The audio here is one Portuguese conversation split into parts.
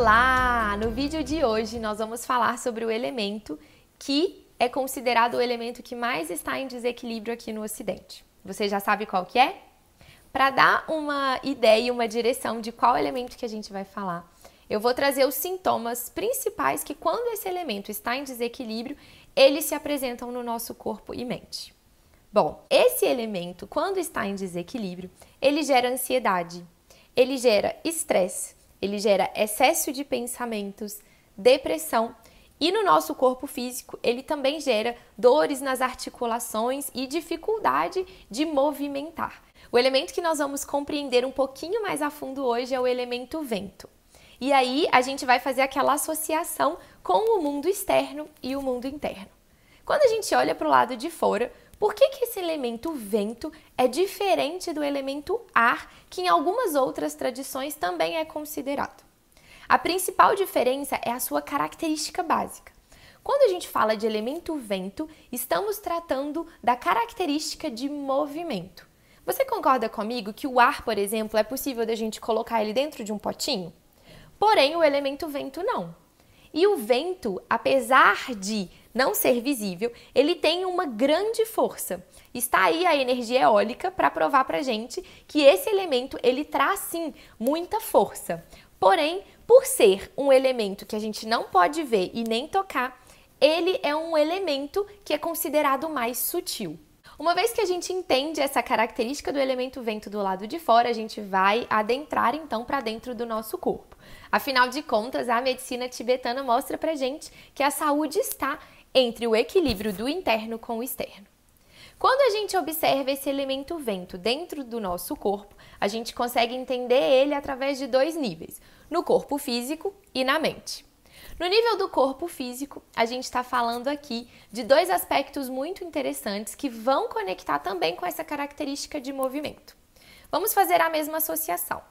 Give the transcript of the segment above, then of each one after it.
Olá! No vídeo de hoje nós vamos falar sobre o elemento que é considerado o elemento que mais está em desequilíbrio aqui no Ocidente. Você já sabe qual que é? Para dar uma ideia e uma direção de qual elemento que a gente vai falar, eu vou trazer os sintomas principais que quando esse elemento está em desequilíbrio, eles se apresentam no nosso corpo e mente. Bom, esse elemento, quando está em desequilíbrio, ele gera ansiedade, ele gera estresse, ele gera excesso de pensamentos, depressão e no nosso corpo físico ele também gera dores nas articulações e dificuldade de movimentar. O elemento que nós vamos compreender um pouquinho mais a fundo hoje é o elemento vento. E aí a gente vai fazer aquela associação com o mundo externo e o mundo interno. Quando a gente olha para o lado de fora, por que, que esse elemento vento é diferente do elemento ar, que em algumas outras tradições também é considerado? A principal diferença é a sua característica básica. Quando a gente fala de elemento vento, estamos tratando da característica de movimento. Você concorda comigo que o ar, por exemplo, é possível da gente colocar ele dentro de um potinho? Porém, o elemento vento não. E o vento, apesar de não ser visível, ele tem uma grande força. Está aí a energia eólica para provar para gente que esse elemento ele traz sim muita força. Porém, por ser um elemento que a gente não pode ver e nem tocar, ele é um elemento que é considerado mais sutil. Uma vez que a gente entende essa característica do elemento vento do lado de fora, a gente vai adentrar então para dentro do nosso corpo. Afinal de contas, a medicina tibetana mostra pra gente que a saúde está entre o equilíbrio do interno com o externo. Quando a gente observa esse elemento vento dentro do nosso corpo, a gente consegue entender ele através de dois níveis: no corpo físico e na mente. No nível do corpo físico, a gente está falando aqui de dois aspectos muito interessantes que vão conectar também com essa característica de movimento. Vamos fazer a mesma associação.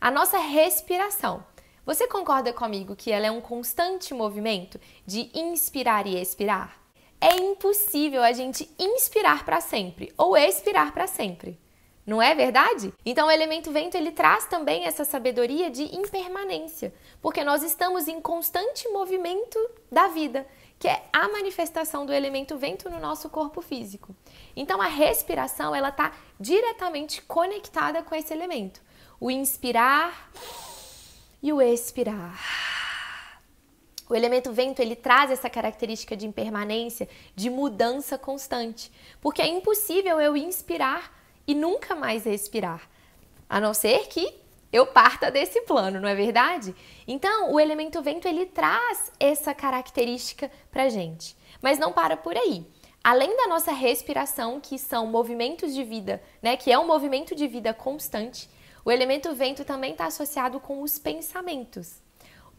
A nossa respiração você concorda comigo que ela é um constante movimento de inspirar e expirar? É impossível a gente inspirar para sempre ou expirar para sempre. Não é verdade? Então o elemento vento ele traz também essa sabedoria de impermanência, porque nós estamos em constante movimento da vida, que é a manifestação do elemento vento no nosso corpo físico. Então a respiração ela está diretamente conectada com esse elemento. O inspirar e o expirar. O elemento vento ele traz essa característica de impermanência, de mudança constante, porque é impossível eu inspirar e nunca mais expirar, a não ser que eu parta desse plano, não é verdade? Então, o elemento vento ele traz essa característica pra gente, mas não para por aí. Além da nossa respiração, que são movimentos de vida, né, que é um movimento de vida constante, o elemento vento também está associado com os pensamentos.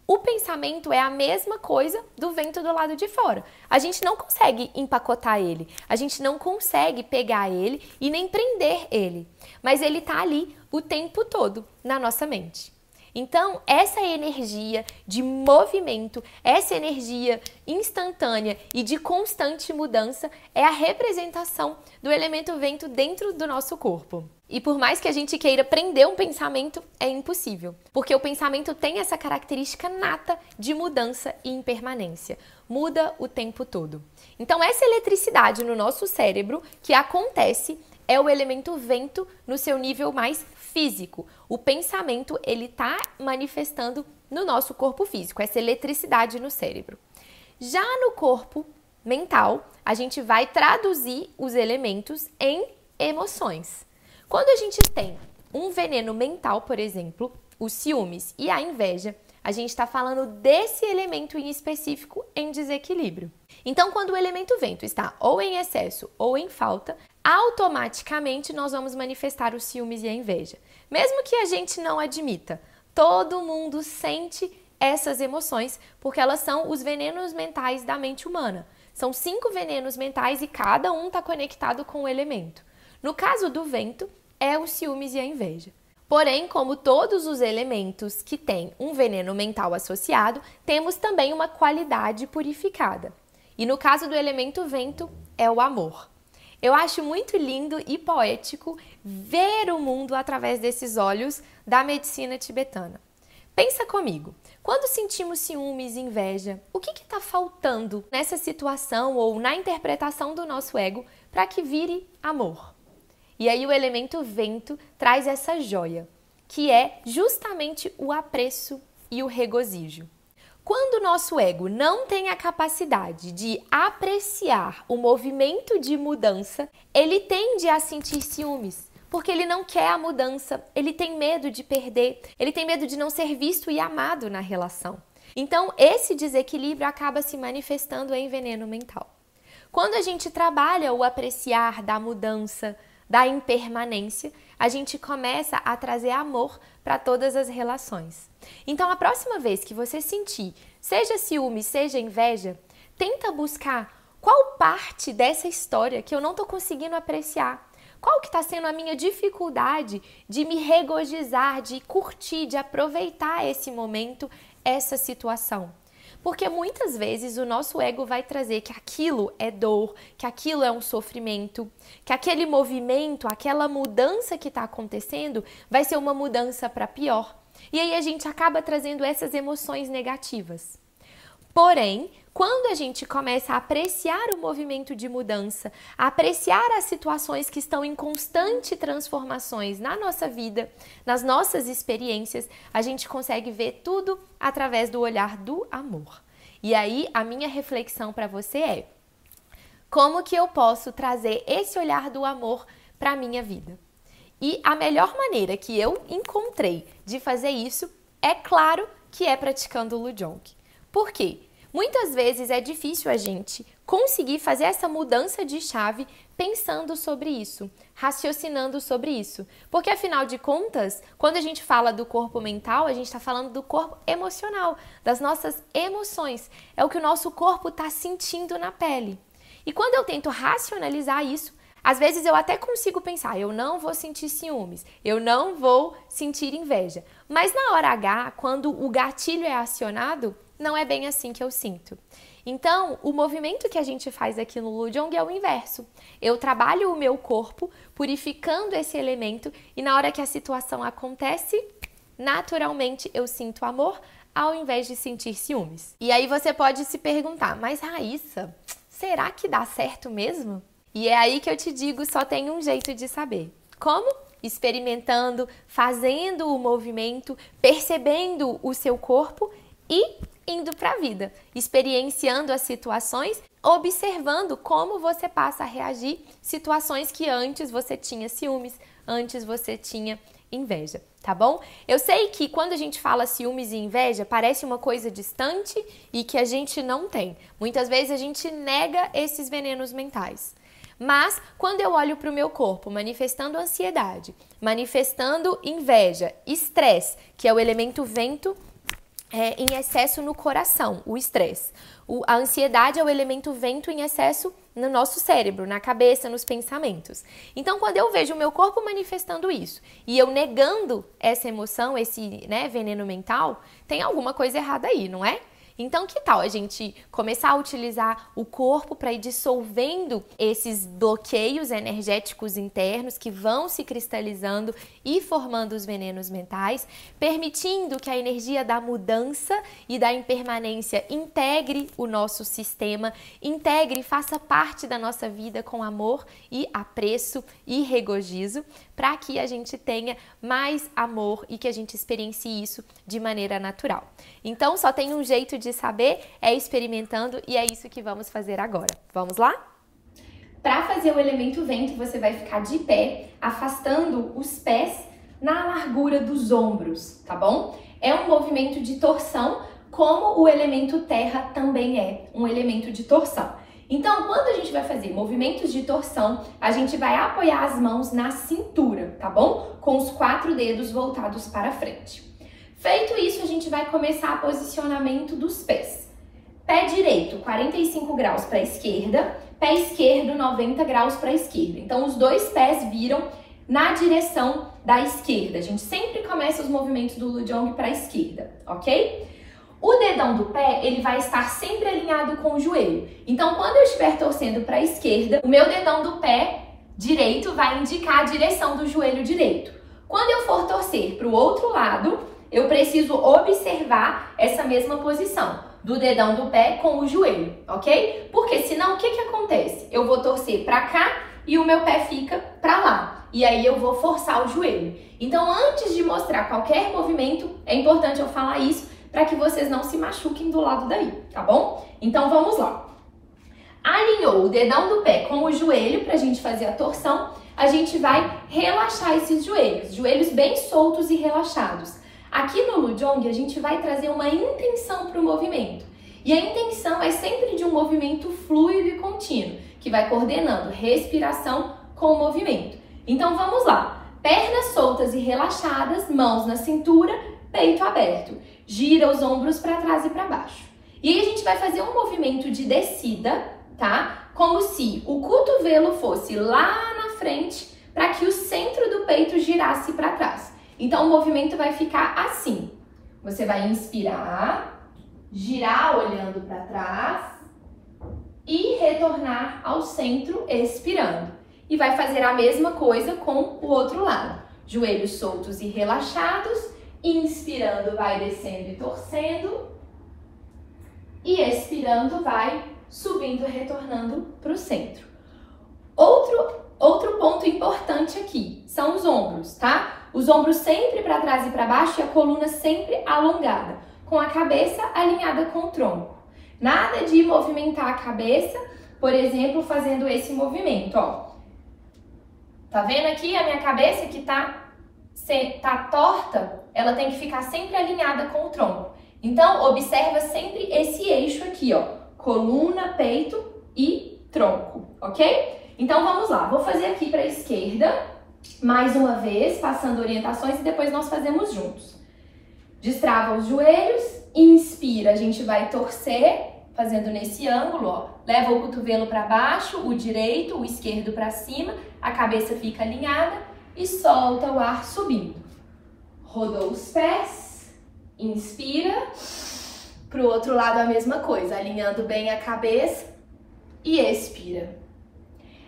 O pensamento é a mesma coisa do vento do lado de fora. A gente não consegue empacotar ele, a gente não consegue pegar ele e nem prender ele, mas ele está ali o tempo todo na nossa mente. Então, essa energia de movimento, essa energia instantânea e de constante mudança é a representação do elemento vento dentro do nosso corpo. E por mais que a gente queira prender um pensamento, é impossível, porque o pensamento tem essa característica nata de mudança e impermanência. Muda o tempo todo. Então, essa eletricidade no nosso cérebro que acontece é o elemento vento no seu nível mais físico. O pensamento, ele está manifestando no nosso corpo físico, essa eletricidade no cérebro. Já no corpo mental, a gente vai traduzir os elementos em emoções. Quando a gente tem um veneno mental, por exemplo, os ciúmes e a inveja, a gente está falando desse elemento em específico em desequilíbrio. Então, quando o elemento vento está ou em excesso ou em falta, automaticamente nós vamos manifestar os ciúmes e a inveja. Mesmo que a gente não admita, todo mundo sente essas emoções porque elas são os venenos mentais da mente humana. São cinco venenos mentais e cada um está conectado com o elemento. No caso do vento, é os ciúmes e a inveja. Porém, como todos os elementos que têm um veneno mental associado, temos também uma qualidade purificada. E no caso do elemento vento, é o amor. Eu acho muito lindo e poético ver o mundo através desses olhos da medicina tibetana. Pensa comigo, Quando sentimos ciúmes e inveja, o que está faltando nessa situação ou na interpretação do nosso ego para que vire amor? E aí o elemento vento traz essa joia, que é justamente o apreço e o regozijo. Quando o nosso ego não tem a capacidade de apreciar o movimento de mudança, ele tende a sentir ciúmes, porque ele não quer a mudança, ele tem medo de perder, ele tem medo de não ser visto e amado na relação. Então, esse desequilíbrio acaba se manifestando em veneno mental. Quando a gente trabalha o apreciar da mudança, da impermanência, a gente começa a trazer amor para todas as relações. Então, a próxima vez que você sentir, seja ciúme, seja inveja, tenta buscar qual parte dessa história que eu não estou conseguindo apreciar. Qual que está sendo a minha dificuldade de me regozijar, de curtir, de aproveitar esse momento, essa situação? Porque muitas vezes o nosso ego vai trazer que aquilo é dor, que aquilo é um sofrimento, que aquele movimento, aquela mudança que está acontecendo vai ser uma mudança para pior. E aí a gente acaba trazendo essas emoções negativas. Porém, quando a gente começa a apreciar o movimento de mudança, apreciar as situações que estão em constante transformações na nossa vida, nas nossas experiências, a gente consegue ver tudo através do olhar do amor. E aí, a minha reflexão para você é: como que eu posso trazer esse olhar do amor para a minha vida? E a melhor maneira que eu encontrei de fazer isso é claro que é praticando o Lujong. Por quê? Muitas vezes é difícil a gente conseguir fazer essa mudança de chave pensando sobre isso, raciocinando sobre isso. Porque afinal de contas, quando a gente fala do corpo mental, a gente está falando do corpo emocional, das nossas emoções. É o que o nosso corpo está sentindo na pele. E quando eu tento racionalizar isso, às vezes eu até consigo pensar, eu não vou sentir ciúmes, eu não vou sentir inveja. Mas na hora H, quando o gatilho é acionado, não é bem assim que eu sinto. Então, o movimento que a gente faz aqui no Lujong é o inverso. Eu trabalho o meu corpo purificando esse elemento e na hora que a situação acontece, naturalmente eu sinto amor ao invés de sentir ciúmes. E aí você pode se perguntar: "Mas Raíssa, será que dá certo mesmo?" E é aí que eu te digo, só tem um jeito de saber. Como? Experimentando, fazendo o movimento, percebendo o seu corpo e indo para a vida, experienciando as situações, observando como você passa a reagir situações que antes você tinha ciúmes, antes você tinha inveja, tá bom? Eu sei que quando a gente fala ciúmes e inveja, parece uma coisa distante e que a gente não tem. Muitas vezes a gente nega esses venenos mentais. Mas quando eu olho para o meu corpo manifestando ansiedade, manifestando inveja, estresse, que é o elemento vento é, em excesso no coração, o estresse. A ansiedade é o elemento vento em excesso no nosso cérebro, na cabeça, nos pensamentos. Então, quando eu vejo o meu corpo manifestando isso e eu negando essa emoção, esse né, veneno mental, tem alguma coisa errada aí, não é? Então, que tal a gente começar a utilizar o corpo para ir dissolvendo esses bloqueios energéticos internos que vão se cristalizando e formando os venenos mentais, permitindo que a energia da mudança e da impermanência integre o nosso sistema, integre e faça parte da nossa vida com amor e apreço e regozijo, para que a gente tenha mais amor e que a gente experiencie isso de maneira natural. Então, só tem um jeito de saber, é experimentando e é isso que vamos fazer agora. Vamos lá? Para fazer o elemento vento, você vai ficar de pé, afastando os pés na largura dos ombros, tá bom? É um movimento de torção, como o elemento terra também é um elemento de torção. Então, quando a gente vai fazer movimentos de torção, a gente vai apoiar as mãos na cintura, tá bom? Com os quatro dedos voltados para frente. Feito isso, a gente vai começar o posicionamento dos pés. Pé direito, 45 graus para a esquerda, pé esquerdo, 90 graus para a esquerda. Então, os dois pés viram na direção da esquerda. A gente sempre começa os movimentos do Lujong para a esquerda, ok? O dedão do pé, ele vai estar sempre alinhado com o joelho. Então, quando eu estiver torcendo para a esquerda, o meu dedão do pé direito vai indicar a direção do joelho direito. Quando eu for torcer para o outro lado, eu preciso observar essa mesma posição do dedão do pé com o joelho, ok? Porque senão o que, que acontece? Eu vou torcer para cá e o meu pé fica para lá. E aí eu vou forçar o joelho. Então, antes de mostrar qualquer movimento, é importante eu falar isso para que vocês não se machuquem do lado daí, tá bom? Então vamos lá. Alinhou o dedão do pé com o joelho para a gente fazer a torção, a gente vai relaxar esses joelhos, joelhos bem soltos e relaxados. Aqui no Lujong, a gente vai trazer uma intenção para o movimento. E a intenção é sempre de um movimento fluido e contínuo, que vai coordenando respiração com o movimento. Então vamos lá. Pernas soltas e relaxadas, mãos na cintura, peito aberto. Gira os ombros para trás e para baixo. E aí a gente vai fazer um movimento de descida, tá? Como se o cotovelo fosse lá na frente para que o centro do peito girasse para trás. Então o movimento vai ficar assim. Você vai inspirar, girar olhando para trás e retornar ao centro expirando. E vai fazer a mesma coisa com o outro lado. Joelhos soltos e relaxados, inspirando vai descendo e torcendo e expirando vai subindo retornando para o centro. Outro outro ponto importante aqui são os ombros, tá? Os ombros sempre para trás e para baixo e a coluna sempre alongada, com a cabeça alinhada com o tronco. Nada de movimentar a cabeça, por exemplo, fazendo esse movimento, ó. Tá vendo aqui a minha cabeça que tá, tá torta? Ela tem que ficar sempre alinhada com o tronco. Então, observa sempre esse eixo aqui, ó. Coluna, peito e tronco, ok? Então, vamos lá. Vou fazer aqui para a esquerda mais uma vez, passando orientações e depois nós fazemos juntos. Destrava os joelhos, inspira, a gente vai torcer, fazendo nesse ângulo, ó. Leva o cotovelo para baixo, o direito, o esquerdo para cima, a cabeça fica alinhada e solta o ar subindo. Rodou os pés, inspira. Para o outro lado a mesma coisa, alinhando bem a cabeça e expira.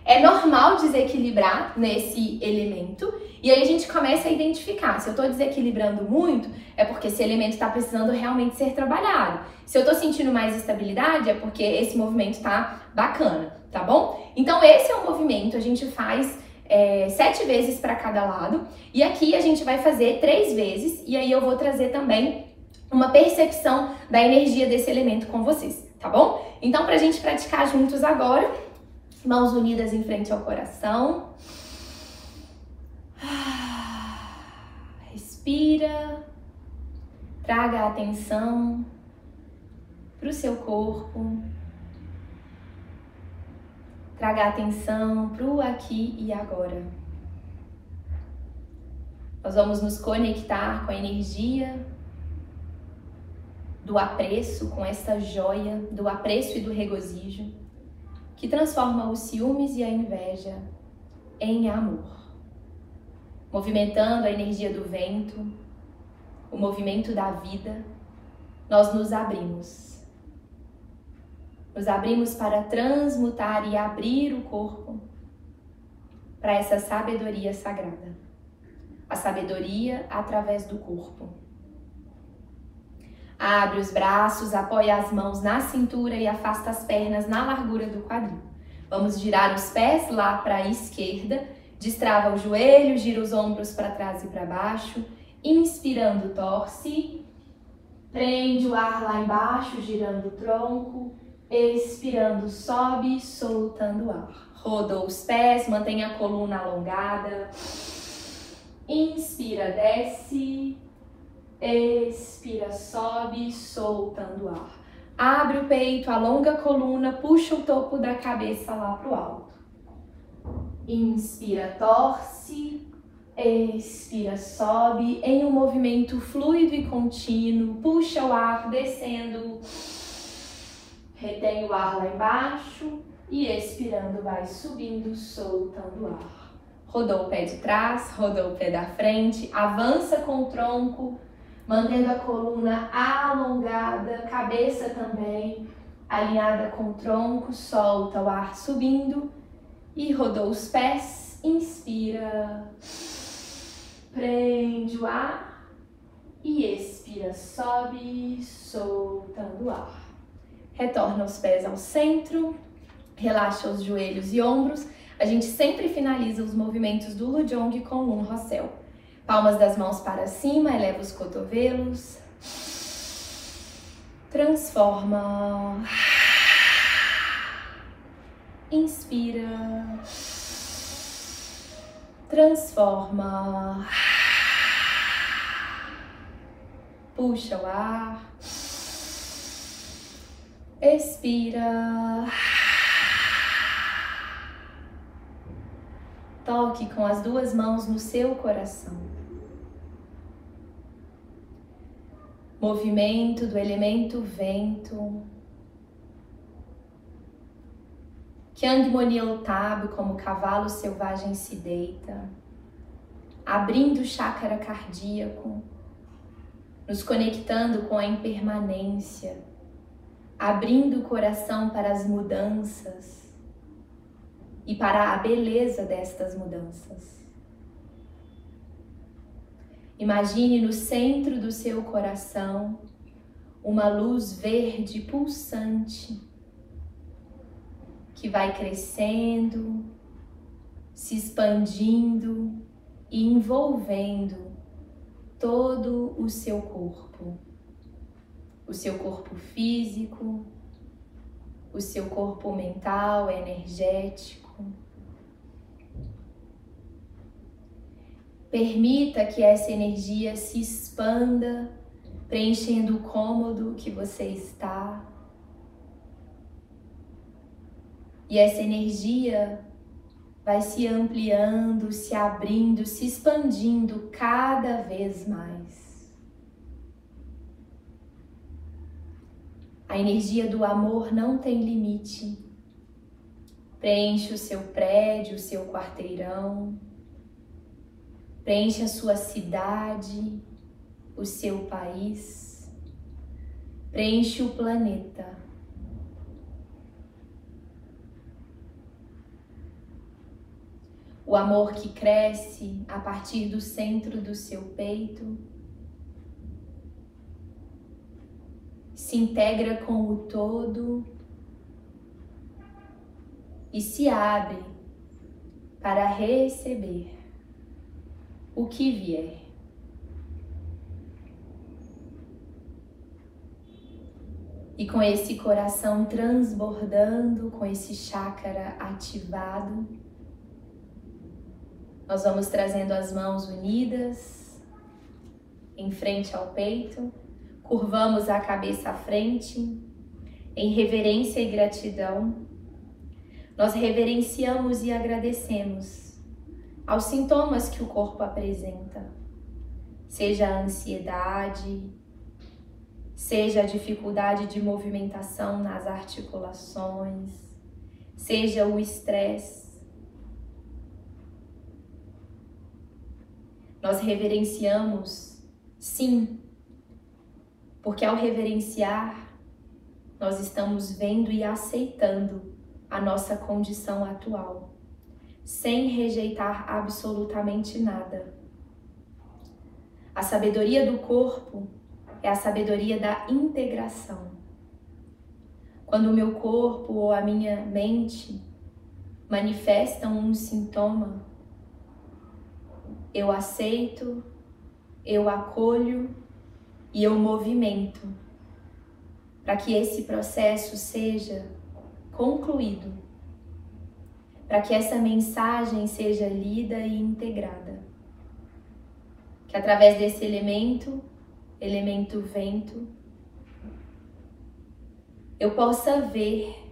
É normal desequilibrar nesse elemento e aí a gente começa a identificar. Se eu estou desequilibrando muito, é porque esse elemento está precisando realmente ser trabalhado. Se eu estou sentindo mais estabilidade, é porque esse movimento está bacana, tá bom? Então esse é o movimento, a gente faz é, sete vezes para cada lado e aqui a gente vai fazer três vezes e aí eu vou trazer também uma percepção da energia desse elemento com vocês, tá bom? Então, para a gente praticar juntos agora, Mãos unidas em frente ao coração. Respira. Traga a atenção para o seu corpo. Traga a atenção para o aqui e agora. Nós vamos nos conectar com a energia do apreço, com essa joia do apreço e do regozijo que transforma os ciúmes e a inveja em amor, movimentando a energia do vento, o movimento da vida, nós nos abrimos. Nos abrimos para transmutar e abrir o corpo para essa sabedoria sagrada. A sabedoria através do corpo Abre os braços, apoia as mãos na cintura e afasta as pernas na largura do quadril. Vamos girar os pés lá para a esquerda, destrava o joelho, gira os ombros para trás e para baixo. Inspirando, torce. Prende o ar lá embaixo, girando o tronco. Expirando, sobe, soltando o ar. Rodou os pés, mantenha a coluna alongada. Inspira, desce. Expira, sobe, soltando ar. Abre o peito, alonga a coluna, puxa o topo da cabeça lá para o alto. Inspira, torce. Expira, sobe em um movimento fluido e contínuo. Puxa o ar descendo. Retém o ar lá embaixo. E expirando, vai subindo, soltando o ar. Rodou o pé de trás, rodou o pé da frente. Avança com o tronco mantendo a coluna alongada, cabeça também alinhada com o tronco, solta o ar subindo e rodou os pés, inspira, prende o ar, E expira, sobe, soltando o ar. Retorna os pés ao centro, relaxa os joelhos e ombros. A gente sempre finaliza os movimentos do Lujong com um Rossel. Palmas das mãos para cima, eleva os cotovelos. Transforma. Inspira. Transforma. Puxa o ar. Expira. Toque com as duas mãos no seu coração. Movimento do elemento vento. Kyang Monil Tab, como cavalo selvagem se deita, abrindo o chácara cardíaco, nos conectando com a impermanência, abrindo o coração para as mudanças e para a beleza destas mudanças. Imagine no centro do seu coração uma luz verde pulsante que vai crescendo, se expandindo e envolvendo todo o seu corpo. O seu corpo físico, o seu corpo mental, energético. Permita que essa energia se expanda, preenchendo o cômodo que você está. E essa energia vai se ampliando, se abrindo, se expandindo cada vez mais. A energia do amor não tem limite. Preenche o seu prédio, o seu quarteirão, preenche a sua cidade, o seu país, preenche o planeta. o amor que cresce a partir do centro do seu peito, se integra com o todo e se abre para receber o que vier. E com esse coração transbordando, com esse chácara ativado, nós vamos trazendo as mãos unidas em frente ao peito, curvamos a cabeça à frente em reverência e gratidão. Nós reverenciamos e agradecemos aos sintomas que o corpo apresenta, seja a ansiedade, seja a dificuldade de movimentação nas articulações, seja o estresse. Nós reverenciamos, sim, porque ao reverenciar, nós estamos vendo e aceitando a nossa condição atual, sem rejeitar absolutamente nada. A sabedoria do corpo é a sabedoria da integração. Quando o meu corpo ou a minha mente manifestam um sintoma, eu aceito, eu acolho e eu movimento para que esse processo seja concluído, para que essa mensagem seja lida e integrada. Que através desse elemento, elemento vento, eu possa ver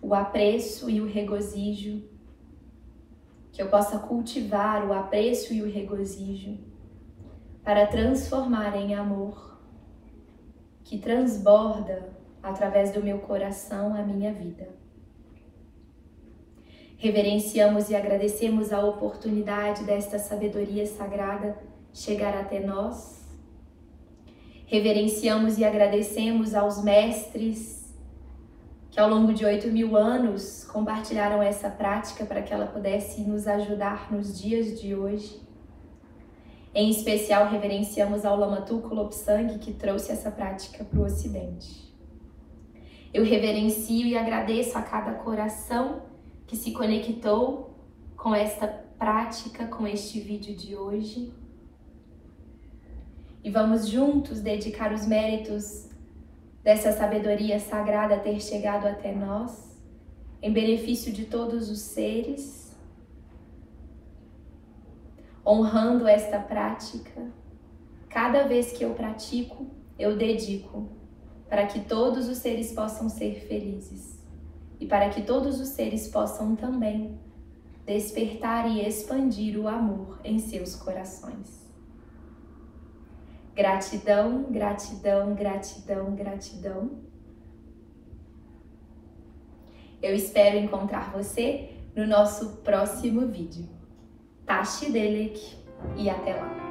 o apreço e o regozijo que eu possa cultivar o apreço e o regozijo para transformar em amor que transborda através do meu coração a minha vida. Reverenciamos e agradecemos a oportunidade desta sabedoria sagrada chegar até nós. Reverenciamos e agradecemos aos mestres que ao longo de oito mil anos compartilharam essa prática para que ela pudesse nos ajudar nos dias de hoje. Em especial, reverenciamos ao Lama Tulku Lopsang, que trouxe essa prática para o Ocidente. Eu reverencio e agradeço a cada coração que se conectou com esta prática, com este vídeo de hoje. E vamos juntos dedicar os méritos dessa sabedoria sagrada ter chegado até nós, em benefício de todos os seres, honrando esta prática. Cada vez que eu pratico, eu dedico para que todos os seres possam ser felizes e para que todos os seres possam também despertar e expandir o amor em seus corações. Gratidão, gratidão, gratidão, gratidão. Eu espero encontrar você no nosso próximo vídeo. Tashi Delek e até lá!